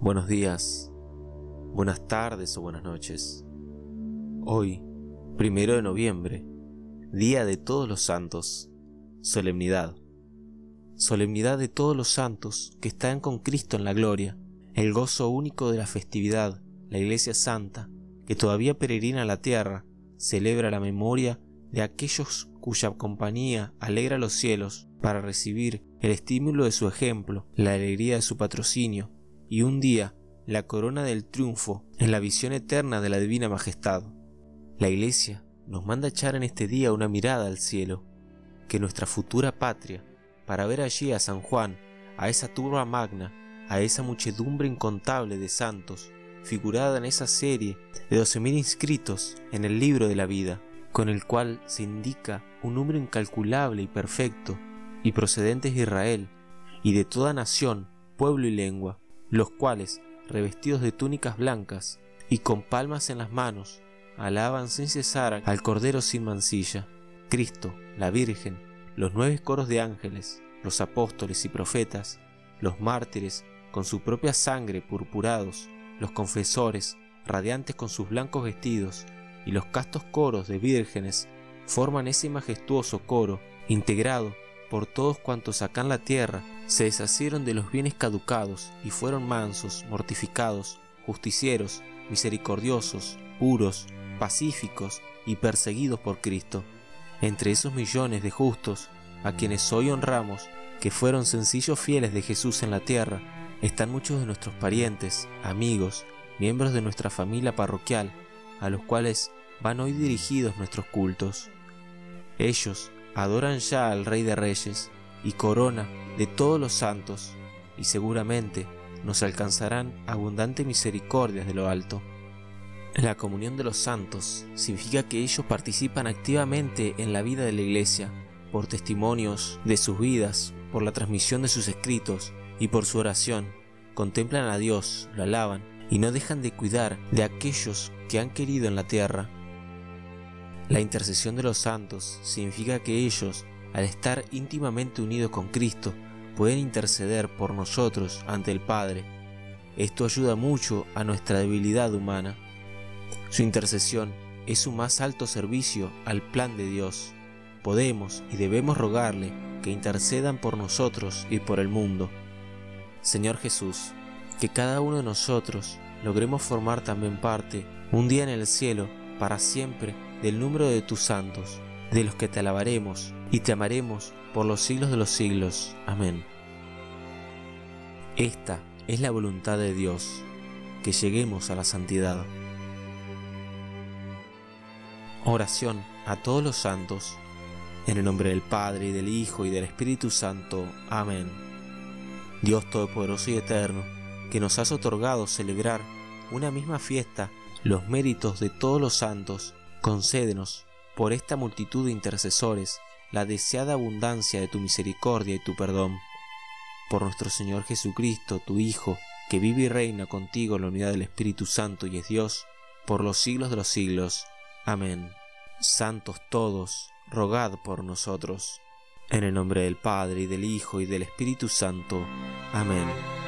buenos días, buenas tardes o buenas noches. Hoy, primero de noviembre, Día de Todos los Santos, solemnidad. Solemnidad de todos los santos que están con Cristo en la gloria, el gozo único de la festividad, la Iglesia Santa, que todavía peregrina la tierra, celebra la memoria de aquellos cuya compañía alegra los cielos para recibir el estímulo de su ejemplo, la alegría de su patrocinio y un día la corona del triunfo en la visión eterna de la divina majestad. La Iglesia nos manda echar en este día una mirada al cielo, que nuestra futura patria, para ver allí a San Juan, a esa turba magna, a esa muchedumbre incontable de santos, figurada en esa serie de doce mil inscritos en el libro de la vida, con el cual se indica un número incalculable y perfecto, y procedentes de Israel, y de toda nación, pueblo y lengua, los cuales, revestidos de túnicas blancas y con palmas en las manos, alaban sin cesar al Cordero sin mancilla, Cristo, la Virgen, los nueve coros de ángeles, los apóstoles y profetas, los mártires con su propia sangre purpurados, los confesores, radiantes con sus blancos vestidos, y los castos coros de vírgenes forman ese majestuoso coro, integrado por todos cuantos acá en la tierra se deshacieron de los bienes caducados y fueron mansos, mortificados, justicieros, misericordiosos, puros, pacíficos y perseguidos por Cristo. Entre esos millones de justos, a quienes hoy honramos, que fueron sencillos fieles de Jesús en la tierra, están muchos de nuestros parientes, amigos, miembros de nuestra familia parroquial, a los cuales van hoy dirigidos nuestros cultos. Ellos adoran ya al Rey de Reyes y corona de todos los santos, y seguramente nos alcanzarán abundante misericordias de lo alto. La comunión de los santos significa que ellos participan activamente en la vida de la Iglesia, por testimonios de sus vidas, por la transmisión de sus escritos y por su oración. Contemplan a Dios, lo alaban y no dejan de cuidar de aquellos que han querido en la tierra la intercesión de los santos significa que ellos, al estar íntimamente unidos con Cristo, pueden interceder por nosotros ante el Padre. Esto ayuda mucho a nuestra debilidad humana. Su intercesión es su más alto servicio al plan de Dios. Podemos y debemos rogarle que intercedan por nosotros y por el mundo. Señor Jesús, que cada uno de nosotros logremos formar también parte un día en el cielo para siempre del número de tus santos, de los que te alabaremos y te amaremos por los siglos de los siglos. Amén. Esta es la voluntad de Dios, que lleguemos a la santidad. Oración a todos los santos, en el nombre del Padre y del Hijo y del Espíritu Santo. Amén. Dios Todopoderoso y Eterno, que nos has otorgado celebrar una misma fiesta los méritos de todos los santos, concédenos, por esta multitud de intercesores, la deseada abundancia de tu misericordia y tu perdón. Por nuestro Señor Jesucristo, tu Hijo, que vive y reina contigo en la unidad del Espíritu Santo y es Dios, por los siglos de los siglos. Amén. Santos todos, rogad por nosotros. En el nombre del Padre, y del Hijo, y del Espíritu Santo. Amén.